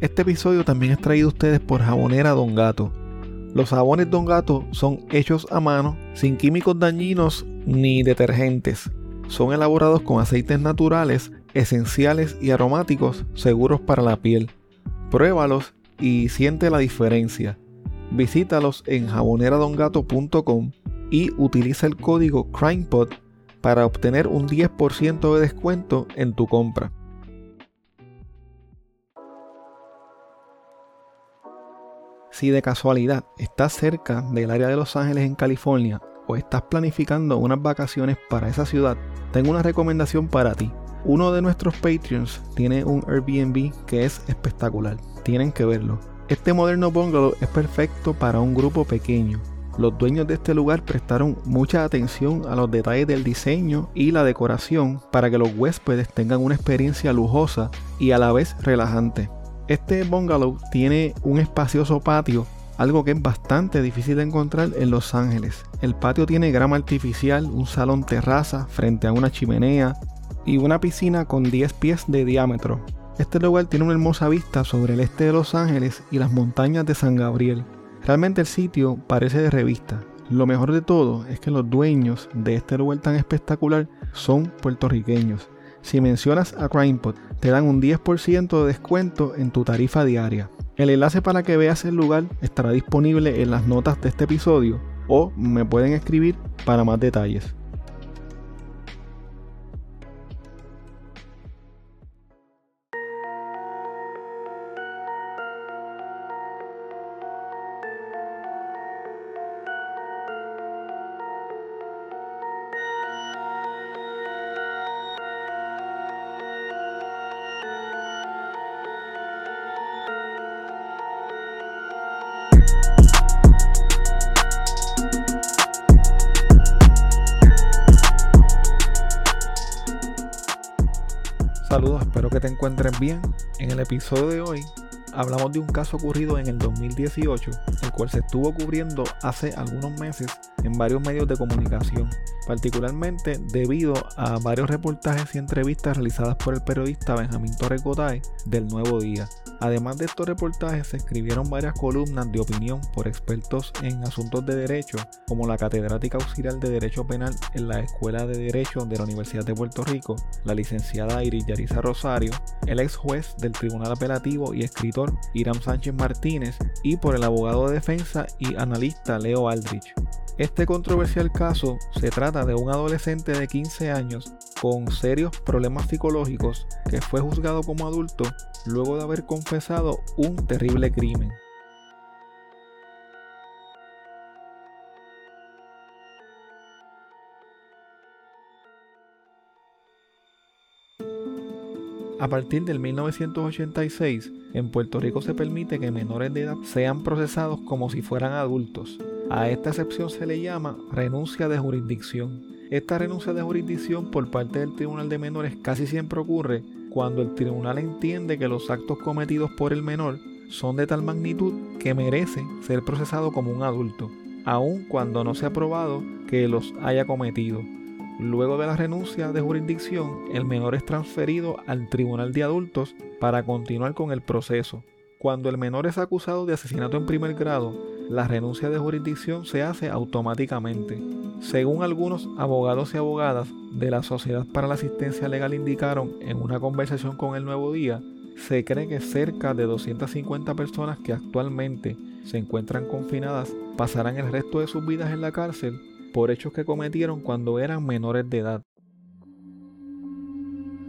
Este episodio también es traído a ustedes por Jabonera Don Gato. Los jabones Don Gato son hechos a mano, sin químicos dañinos ni detergentes. Son elaborados con aceites naturales, esenciales y aromáticos seguros para la piel. Pruébalos y siente la diferencia. Visítalos en jaboneradongato.com y utiliza el código CrimePod para obtener un 10% de descuento en tu compra. Si de casualidad estás cerca del área de Los Ángeles en California o estás planificando unas vacaciones para esa ciudad, tengo una recomendación para ti. Uno de nuestros Patreons tiene un Airbnb que es espectacular. Tienen que verlo. Este moderno bungalow es perfecto para un grupo pequeño. Los dueños de este lugar prestaron mucha atención a los detalles del diseño y la decoración para que los huéspedes tengan una experiencia lujosa y a la vez relajante. Este bungalow tiene un espacioso patio, algo que es bastante difícil de encontrar en Los Ángeles. El patio tiene grama artificial, un salón terraza frente a una chimenea y una piscina con 10 pies de diámetro. Este lugar tiene una hermosa vista sobre el este de Los Ángeles y las montañas de San Gabriel. Realmente el sitio parece de revista. Lo mejor de todo es que los dueños de este lugar tan espectacular son puertorriqueños. Si mencionas a CrimePod, te dan un 10% de descuento en tu tarifa diaria. El enlace para que veas el lugar estará disponible en las notas de este episodio o me pueden escribir para más detalles. Saludos, espero que te encuentres bien. En el episodio de hoy hablamos de un caso ocurrido en el 2018, el cual se estuvo cubriendo hace algunos meses en varios medios de comunicación, particularmente debido a varios reportajes y entrevistas realizadas por el periodista Benjamín Torres Gotay del Nuevo Día. Además de estos reportajes, se escribieron varias columnas de opinión por expertos en asuntos de derecho, como la catedrática auxiliar de Derecho Penal en la Escuela de Derecho de la Universidad de Puerto Rico, la licenciada Iris Yarisa Rosario, el ex juez del Tribunal Apelativo y escritor Iram Sánchez Martínez, y por el abogado de defensa y analista Leo Aldrich. Este controversial caso se trata de un adolescente de 15 años con serios problemas psicológicos que fue juzgado como adulto luego de haber confesado un terrible crimen. A partir del 1986, en Puerto Rico se permite que menores de edad sean procesados como si fueran adultos. A esta excepción se le llama renuncia de jurisdicción. Esta renuncia de jurisdicción por parte del Tribunal de Menores casi siempre ocurre cuando el tribunal entiende que los actos cometidos por el menor son de tal magnitud que merece ser procesado como un adulto, aun cuando no se ha probado que los haya cometido. Luego de la renuncia de jurisdicción, el menor es transferido al Tribunal de Adultos para continuar con el proceso. Cuando el menor es acusado de asesinato en primer grado, la renuncia de jurisdicción se hace automáticamente. Según algunos abogados y abogadas de la Sociedad para la Asistencia Legal indicaron en una conversación con el Nuevo Día, se cree que cerca de 250 personas que actualmente se encuentran confinadas pasarán el resto de sus vidas en la cárcel por hechos que cometieron cuando eran menores de edad.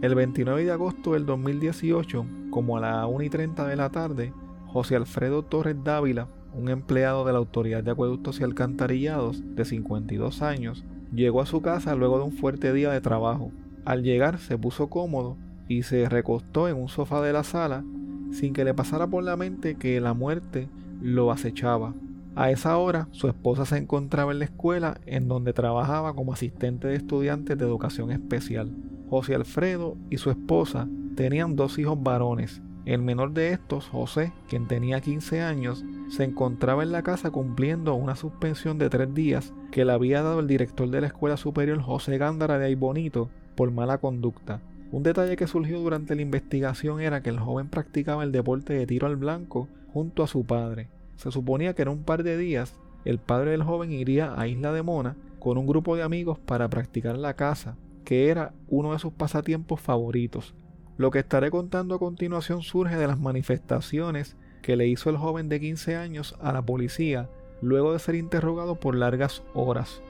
El 29 de agosto del 2018, como a las 1 y 30 de la tarde, José Alfredo Torres Dávila, un empleado de la Autoridad de Acueductos y Alcantarillados de 52 años, llegó a su casa luego de un fuerte día de trabajo. Al llegar se puso cómodo y se recostó en un sofá de la sala sin que le pasara por la mente que la muerte lo acechaba. A esa hora, su esposa se encontraba en la escuela en donde trabajaba como asistente de estudiantes de educación especial. José Alfredo y su esposa tenían dos hijos varones. El menor de estos, José, quien tenía 15 años, se encontraba en la casa cumpliendo una suspensión de tres días que le había dado el director de la escuela superior José Gándara de Aybonito por mala conducta. Un detalle que surgió durante la investigación era que el joven practicaba el deporte de tiro al blanco junto a su padre. Se suponía que en un par de días el padre del joven iría a Isla de Mona con un grupo de amigos para practicar la caza, que era uno de sus pasatiempos favoritos. Lo que estaré contando a continuación surge de las manifestaciones que le hizo el joven de 15 años a la policía luego de ser interrogado por largas horas.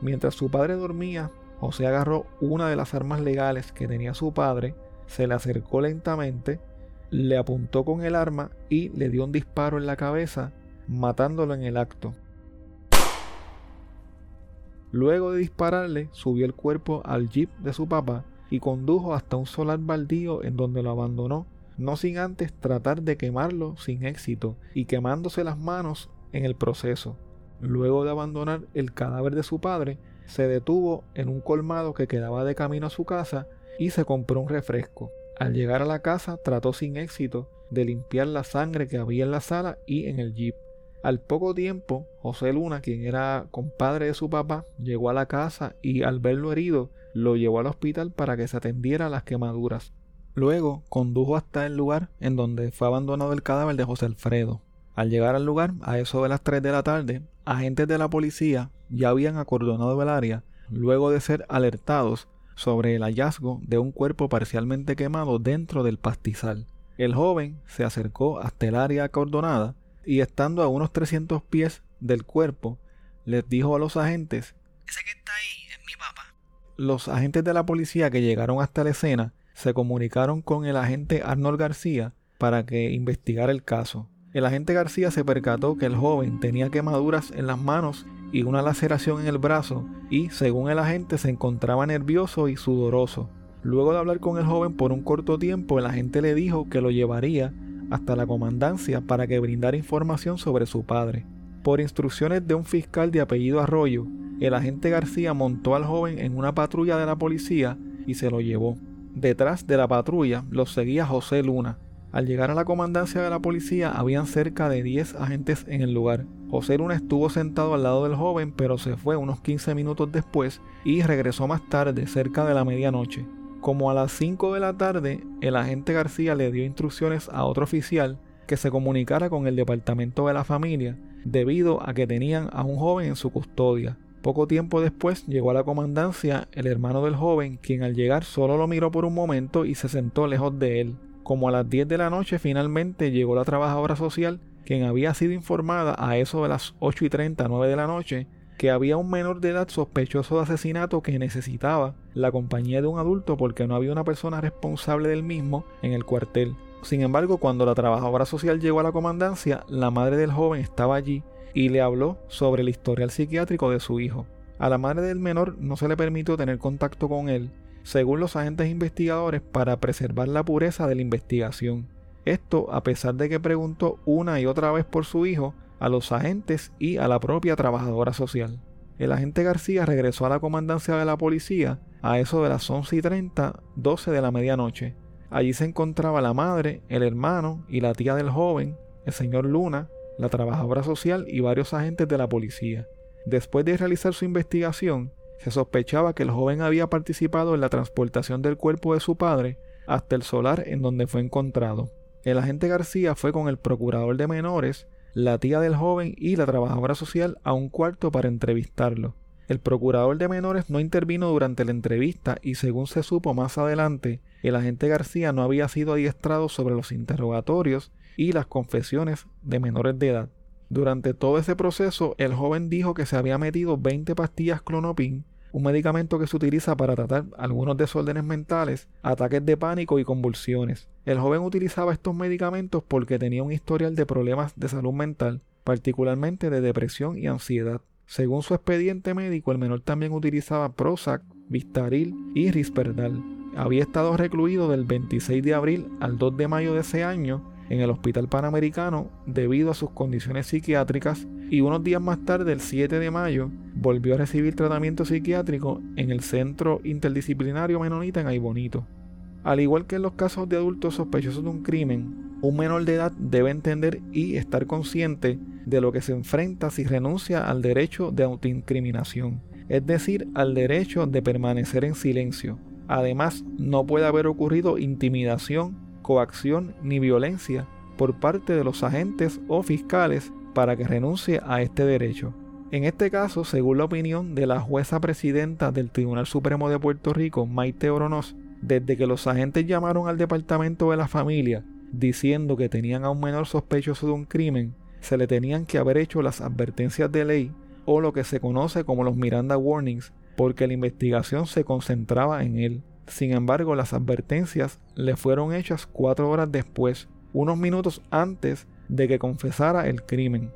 Mientras su padre dormía, José agarró una de las armas legales que tenía su padre, se le acercó lentamente, le apuntó con el arma y le dio un disparo en la cabeza, matándolo en el acto. Luego de dispararle, subió el cuerpo al jeep de su papá y condujo hasta un solar baldío en donde lo abandonó, no sin antes tratar de quemarlo sin éxito y quemándose las manos en el proceso. Luego de abandonar el cadáver de su padre, se detuvo en un colmado que quedaba de camino a su casa y se compró un refresco. Al llegar a la casa trató sin éxito de limpiar la sangre que había en la sala y en el jeep. Al poco tiempo, José Luna, quien era compadre de su papá, llegó a la casa y al verlo herido, lo llevó al hospital para que se atendiera las quemaduras. Luego condujo hasta el lugar en donde fue abandonado el cadáver de José Alfredo. Al llegar al lugar, a eso de las 3 de la tarde, agentes de la policía ya habían acordonado el área luego de ser alertados sobre el hallazgo de un cuerpo parcialmente quemado dentro del pastizal. El joven se acercó hasta el área acordonada y estando a unos 300 pies del cuerpo, les dijo a los agentes, Ese que está ahí es mi papá. Los agentes de la policía que llegaron hasta la escena se comunicaron con el agente Arnold García para que investigara el caso. El agente García se percató que el joven tenía quemaduras en las manos y una laceración en el brazo y, según el agente, se encontraba nervioso y sudoroso. Luego de hablar con el joven por un corto tiempo, el agente le dijo que lo llevaría hasta la comandancia para que brindara información sobre su padre. Por instrucciones de un fiscal de apellido Arroyo, el agente García montó al joven en una patrulla de la policía y se lo llevó. Detrás de la patrulla lo seguía José Luna, al llegar a la comandancia de la policía habían cerca de 10 agentes en el lugar. José Luna estuvo sentado al lado del joven pero se fue unos 15 minutos después y regresó más tarde, cerca de la medianoche. Como a las 5 de la tarde, el agente García le dio instrucciones a otro oficial que se comunicara con el departamento de la familia debido a que tenían a un joven en su custodia. Poco tiempo después llegó a la comandancia el hermano del joven, quien al llegar solo lo miró por un momento y se sentó lejos de él. Como a las 10 de la noche finalmente llegó la trabajadora social, quien había sido informada a eso de las 8 y 30, 9 de la noche, que había un menor de edad sospechoso de asesinato que necesitaba la compañía de un adulto porque no había una persona responsable del mismo en el cuartel. Sin embargo, cuando la trabajadora social llegó a la comandancia, la madre del joven estaba allí y le habló sobre el historial psiquiátrico de su hijo. A la madre del menor no se le permitió tener contacto con él según los agentes investigadores, para preservar la pureza de la investigación. Esto a pesar de que preguntó una y otra vez por su hijo a los agentes y a la propia trabajadora social. El agente García regresó a la comandancia de la policía a eso de las 11 y 30, 12 de la medianoche. Allí se encontraba la madre, el hermano y la tía del joven, el señor Luna, la trabajadora social y varios agentes de la policía. Después de realizar su investigación, se sospechaba que el joven había participado en la transportación del cuerpo de su padre hasta el solar en donde fue encontrado. El agente García fue con el procurador de menores, la tía del joven y la trabajadora social a un cuarto para entrevistarlo. El procurador de menores no intervino durante la entrevista y según se supo más adelante, el agente García no había sido adiestrado sobre los interrogatorios y las confesiones de menores de edad. Durante todo ese proceso, el joven dijo que se había metido 20 pastillas clonopin, un medicamento que se utiliza para tratar algunos desórdenes mentales, ataques de pánico y convulsiones. El joven utilizaba estos medicamentos porque tenía un historial de problemas de salud mental, particularmente de depresión y ansiedad. Según su expediente médico, el menor también utilizaba Prozac, Vistaril y Risperdal. Había estado recluido del 26 de abril al 2 de mayo de ese año en el Hospital Panamericano debido a sus condiciones psiquiátricas y unos días más tarde, el 7 de mayo, volvió a recibir tratamiento psiquiátrico en el Centro Interdisciplinario Menonita en Aybonito. Al igual que en los casos de adultos sospechosos de un crimen, un menor de edad debe entender y estar consciente de lo que se enfrenta si renuncia al derecho de autoincriminación, es decir, al derecho de permanecer en silencio. Además, no puede haber ocurrido intimidación, coacción ni violencia por parte de los agentes o fiscales para que renuncie a este derecho. En este caso, según la opinión de la jueza presidenta del Tribunal Supremo de Puerto Rico, Maite Oronos, desde que los agentes llamaron al departamento de la familia diciendo que tenían a un menor sospechoso de un crimen, se le tenían que haber hecho las advertencias de ley o lo que se conoce como los Miranda Warnings, porque la investigación se concentraba en él. Sin embargo, las advertencias le fueron hechas cuatro horas después, unos minutos antes de que confesara el crimen.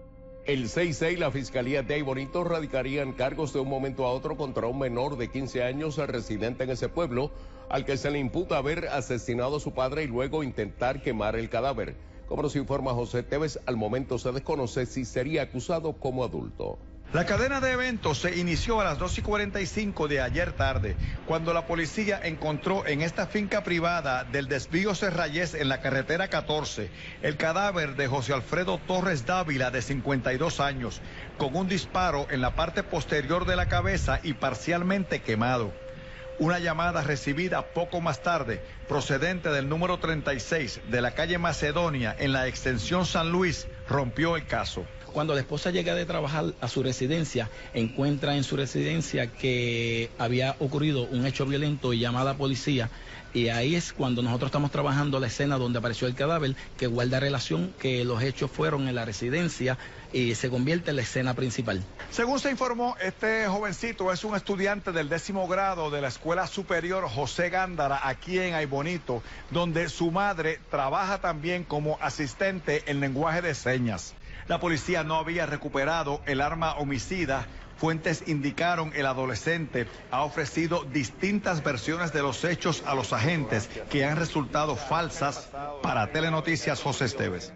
El 6-6, la Fiscalía de Bonito radicarían cargos de un momento a otro contra un menor de 15 años residente en ese pueblo, al que se le imputa haber asesinado a su padre y luego intentar quemar el cadáver. Como nos informa José Tevez, al momento se desconoce si sería acusado como adulto. La cadena de eventos se inició a las 2 y 45 de ayer tarde, cuando la policía encontró en esta finca privada del desvío Serrayés en la carretera 14 el cadáver de José Alfredo Torres Dávila, de 52 años, con un disparo en la parte posterior de la cabeza y parcialmente quemado. Una llamada recibida poco más tarde, procedente del número 36 de la calle Macedonia en la extensión San Luis, rompió el caso. Cuando la esposa llega de trabajar a su residencia, encuentra en su residencia que había ocurrido un hecho violento y llama a la policía. Y ahí es cuando nosotros estamos trabajando la escena donde apareció el cadáver, que guarda relación que los hechos fueron en la residencia y se convierte en la escena principal. Según se informó, este jovencito es un estudiante del décimo grado de la Escuela Superior José Gándara, aquí en Aybonito, donde su madre trabaja también como asistente en lenguaje de señas. La policía no había recuperado el arma homicida. Fuentes indicaron el adolescente ha ofrecido distintas versiones de los hechos a los agentes que han resultado falsas. Para Telenoticias, José Esteves.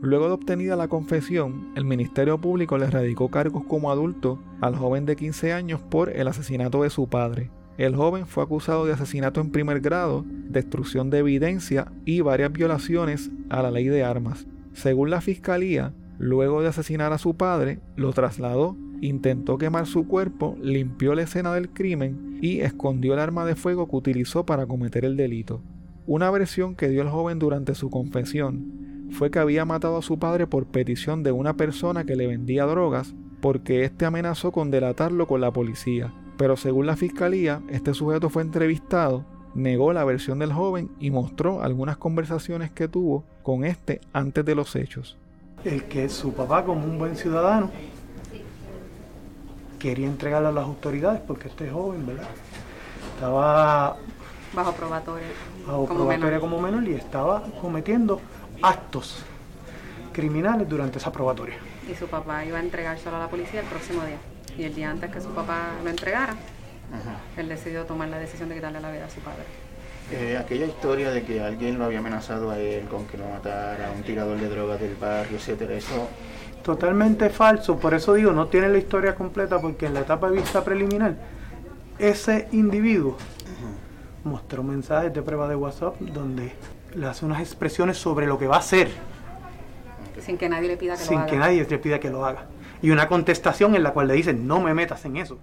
Luego de obtenida la confesión, el Ministerio Público le radicó cargos como adulto al joven de 15 años por el asesinato de su padre. El joven fue acusado de asesinato en primer grado, destrucción de evidencia y varias violaciones a la ley de armas. Según la fiscalía, Luego de asesinar a su padre, lo trasladó, intentó quemar su cuerpo, limpió la escena del crimen y escondió el arma de fuego que utilizó para cometer el delito. Una versión que dio el joven durante su confesión fue que había matado a su padre por petición de una persona que le vendía drogas porque éste amenazó con delatarlo con la policía. Pero según la fiscalía, este sujeto fue entrevistado, negó la versión del joven y mostró algunas conversaciones que tuvo con este antes de los hechos el que su papá, como un buen ciudadano, quería entregarlo a las autoridades porque este joven, ¿verdad? Estaba bajo probatoria. Bajo como probatoria menor. como menor y estaba cometiendo actos criminales durante esa probatoria. Y su papá iba a entregárselo a la policía el próximo día. Y el día antes que su papá lo entregara, él decidió tomar la decisión de quitarle la vida a su padre. Eh, aquella historia de que alguien lo había amenazado a él con que lo matara, un tirador de drogas del barrio, etcétera, eso totalmente falso, por eso digo, no tiene la historia completa porque en la etapa de vista preliminar ese individuo mostró mensajes de prueba de WhatsApp donde le hace unas expresiones sobre lo que va a hacer. Sin que nadie le pida que Sin lo haga. que nadie le pida que lo haga. Y una contestación en la cual le dicen, no me metas en eso.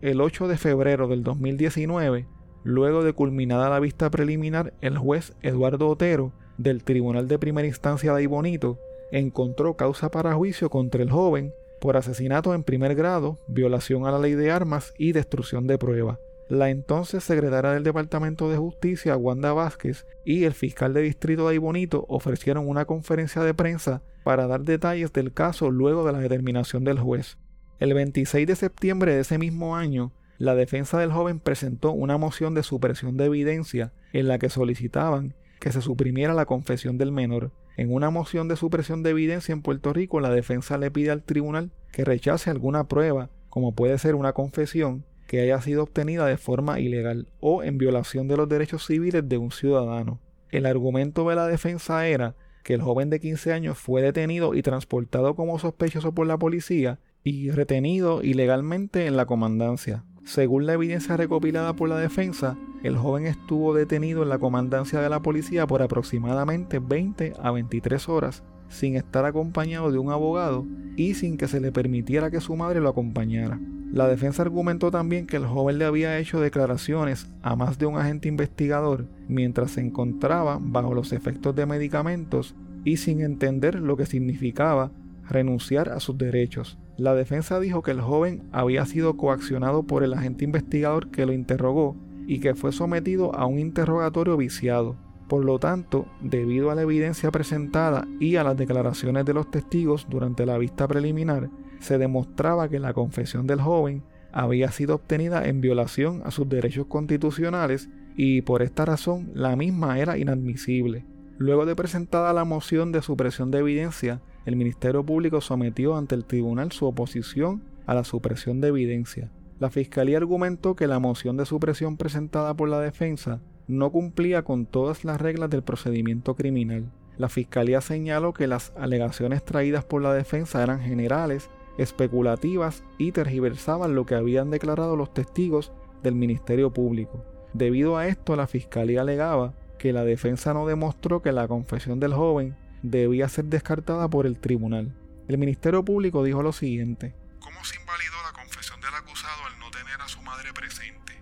El 8 de febrero del 2019, Luego de culminada la vista preliminar, el juez Eduardo Otero, del Tribunal de Primera Instancia de Aybonito, encontró causa para juicio contra el joven por asesinato en primer grado, violación a la ley de armas y destrucción de prueba. La entonces secretaria del Departamento de Justicia, Wanda Vázquez, y el fiscal de distrito de Aybonito ofrecieron una conferencia de prensa para dar detalles del caso luego de la determinación del juez. El 26 de septiembre de ese mismo año, la defensa del joven presentó una moción de supresión de evidencia en la que solicitaban que se suprimiera la confesión del menor. En una moción de supresión de evidencia en Puerto Rico, la defensa le pide al tribunal que rechace alguna prueba, como puede ser una confesión, que haya sido obtenida de forma ilegal o en violación de los derechos civiles de un ciudadano. El argumento de la defensa era que el joven de 15 años fue detenido y transportado como sospechoso por la policía y retenido ilegalmente en la comandancia. Según la evidencia recopilada por la defensa, el joven estuvo detenido en la comandancia de la policía por aproximadamente 20 a 23 horas sin estar acompañado de un abogado y sin que se le permitiera que su madre lo acompañara. La defensa argumentó también que el joven le había hecho declaraciones a más de un agente investigador mientras se encontraba bajo los efectos de medicamentos y sin entender lo que significaba renunciar a sus derechos. La defensa dijo que el joven había sido coaccionado por el agente investigador que lo interrogó y que fue sometido a un interrogatorio viciado. Por lo tanto, debido a la evidencia presentada y a las declaraciones de los testigos durante la vista preliminar, se demostraba que la confesión del joven había sido obtenida en violación a sus derechos constitucionales y por esta razón la misma era inadmisible. Luego de presentada la moción de supresión de evidencia, el Ministerio Público sometió ante el tribunal su oposición a la supresión de evidencia. La Fiscalía argumentó que la moción de supresión presentada por la defensa no cumplía con todas las reglas del procedimiento criminal. La Fiscalía señaló que las alegaciones traídas por la defensa eran generales, especulativas y tergiversaban lo que habían declarado los testigos del Ministerio Público. Debido a esto, la Fiscalía alegaba que la defensa no demostró que la confesión del joven debía ser descartada por el tribunal. El Ministerio Público dijo lo siguiente. ¿Cómo se invalidó la confesión del acusado al no tener a su madre presente?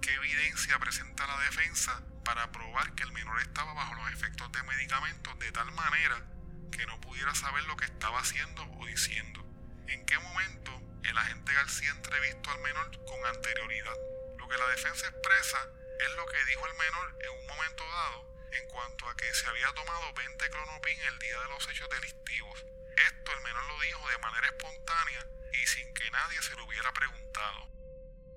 ¿Qué evidencia presenta la defensa para probar que el menor estaba bajo los efectos de medicamentos de tal manera que no pudiera saber lo que estaba haciendo o diciendo? ¿En qué momento el agente García entrevistó al menor con anterioridad? Lo que la defensa expresa es lo que dijo el menor en un momento dado en cuanto a que se había tomado 20 clonopin el día de los hechos delictivos. Esto el menor lo dijo de manera espontánea y sin que nadie se lo hubiera preguntado.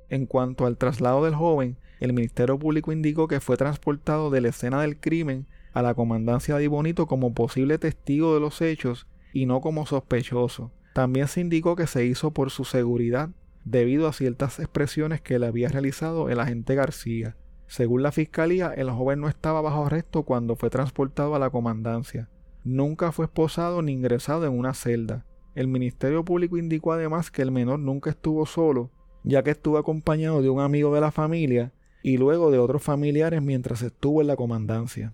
En cuanto al traslado del joven, el Ministerio Público indicó que fue transportado de la escena del crimen a la comandancia de Ibonito como posible testigo de los hechos y no como sospechoso. También se indicó que se hizo por su seguridad debido a ciertas expresiones que le había realizado el agente García. Según la fiscalía, el joven no estaba bajo arresto cuando fue transportado a la comandancia. Nunca fue esposado ni ingresado en una celda. El Ministerio Público indicó además que el menor nunca estuvo solo, ya que estuvo acompañado de un amigo de la familia y luego de otros familiares mientras estuvo en la comandancia.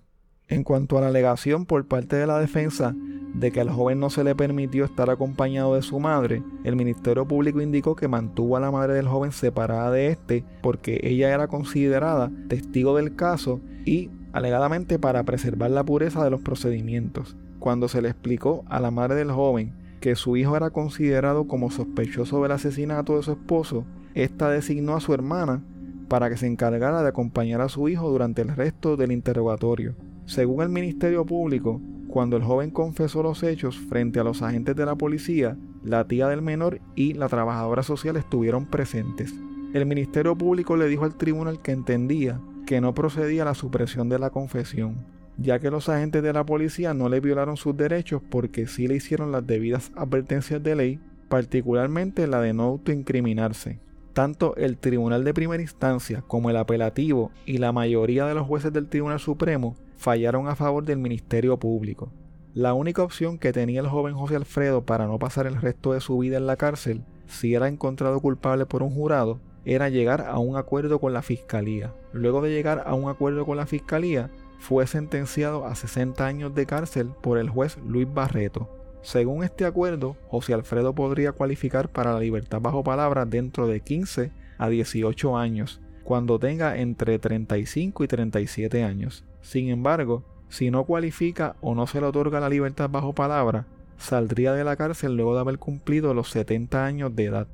En cuanto a la alegación por parte de la defensa de que al joven no se le permitió estar acompañado de su madre, el Ministerio Público indicó que mantuvo a la madre del joven separada de este porque ella era considerada testigo del caso y alegadamente para preservar la pureza de los procedimientos. Cuando se le explicó a la madre del joven que su hijo era considerado como sospechoso del asesinato de su esposo, ésta designó a su hermana para que se encargara de acompañar a su hijo durante el resto del interrogatorio. Según el Ministerio Público, cuando el joven confesó los hechos frente a los agentes de la policía, la tía del menor y la trabajadora social estuvieron presentes. El Ministerio Público le dijo al tribunal que entendía que no procedía la supresión de la confesión, ya que los agentes de la policía no le violaron sus derechos porque sí le hicieron las debidas advertencias de ley, particularmente la de no autoincriminarse. Tanto el Tribunal de Primera Instancia como el apelativo y la mayoría de los jueces del Tribunal Supremo fallaron a favor del Ministerio Público. La única opción que tenía el joven José Alfredo para no pasar el resto de su vida en la cárcel, si era encontrado culpable por un jurado, era llegar a un acuerdo con la Fiscalía. Luego de llegar a un acuerdo con la Fiscalía, fue sentenciado a 60 años de cárcel por el juez Luis Barreto. Según este acuerdo, José Alfredo podría cualificar para la libertad bajo palabra dentro de 15 a 18 años, cuando tenga entre 35 y 37 años. Sin embargo, si no cualifica o no se le otorga la libertad bajo palabra, saldría de la cárcel luego de haber cumplido los 70 años de edad.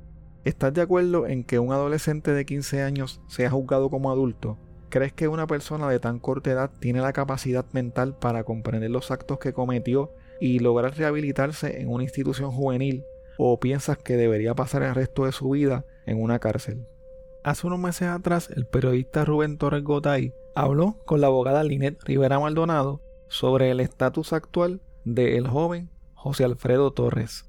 ¿Estás de acuerdo en que un adolescente de 15 años sea juzgado como adulto? ¿Crees que una persona de tan corta edad tiene la capacidad mental para comprender los actos que cometió y lograr rehabilitarse en una institución juvenil? ¿O piensas que debería pasar el resto de su vida en una cárcel? Hace unos meses atrás, el periodista Rubén Torres Gotay habló con la abogada Linet Rivera Maldonado sobre el estatus actual del joven José Alfredo Torres.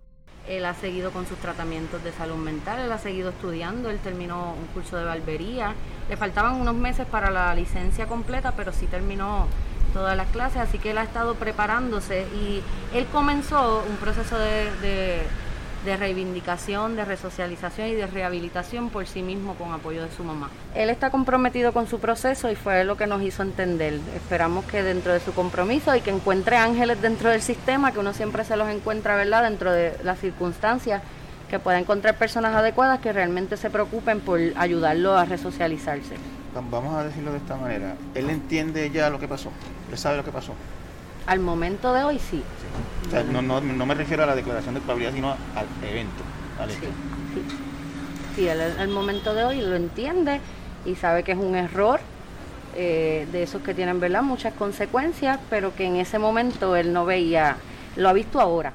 Él ha seguido con sus tratamientos de salud mental, él ha seguido estudiando, él terminó un curso de barbería, le faltaban unos meses para la licencia completa, pero sí terminó todas las clases, así que él ha estado preparándose y él comenzó un proceso de, de reivindicación, de resocialización y de rehabilitación por sí mismo con apoyo de su mamá. Él está comprometido con su proceso y fue lo que nos hizo entender. Esperamos que dentro de su compromiso y que encuentre ángeles dentro del sistema, que uno siempre se los encuentra, ¿verdad?, dentro de las circunstancias, que pueda encontrar personas adecuadas que realmente se preocupen por ayudarlo a resocializarse. Vamos a decirlo de esta manera. Él entiende ya lo que pasó. Él sabe lo que pasó. Al momento de hoy sí. O sea, no, no, no, me refiero a la declaración de culpabilidad, sino al evento. Al sí, sí. sí al momento de hoy lo entiende y sabe que es un error eh, de esos que tienen ¿verdad? muchas consecuencias, pero que en ese momento él no veía, lo ha visto ahora.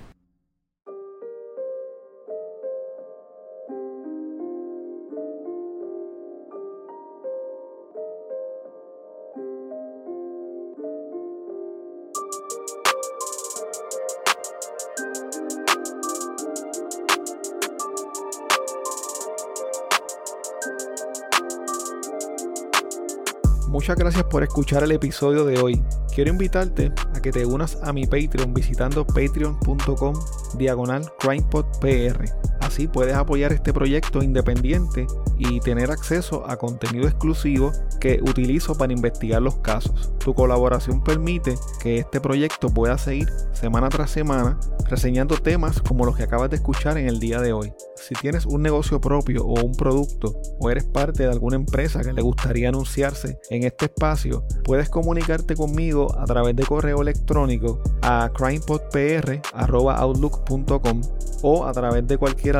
Por escuchar el episodio de hoy. Quiero invitarte a que te unas a mi Patreon visitando patreon.com diagonal crimepodpr. Así puedes apoyar este proyecto independiente y tener acceso a contenido exclusivo que utilizo para investigar los casos. Tu colaboración permite que este proyecto pueda seguir semana tras semana reseñando temas como los que acabas de escuchar en el día de hoy. Si tienes un negocio propio o un producto o eres parte de alguna empresa que le gustaría anunciarse en este espacio, puedes comunicarte conmigo a través de correo electrónico a crimepodpr.outlook.com o a través de cualquiera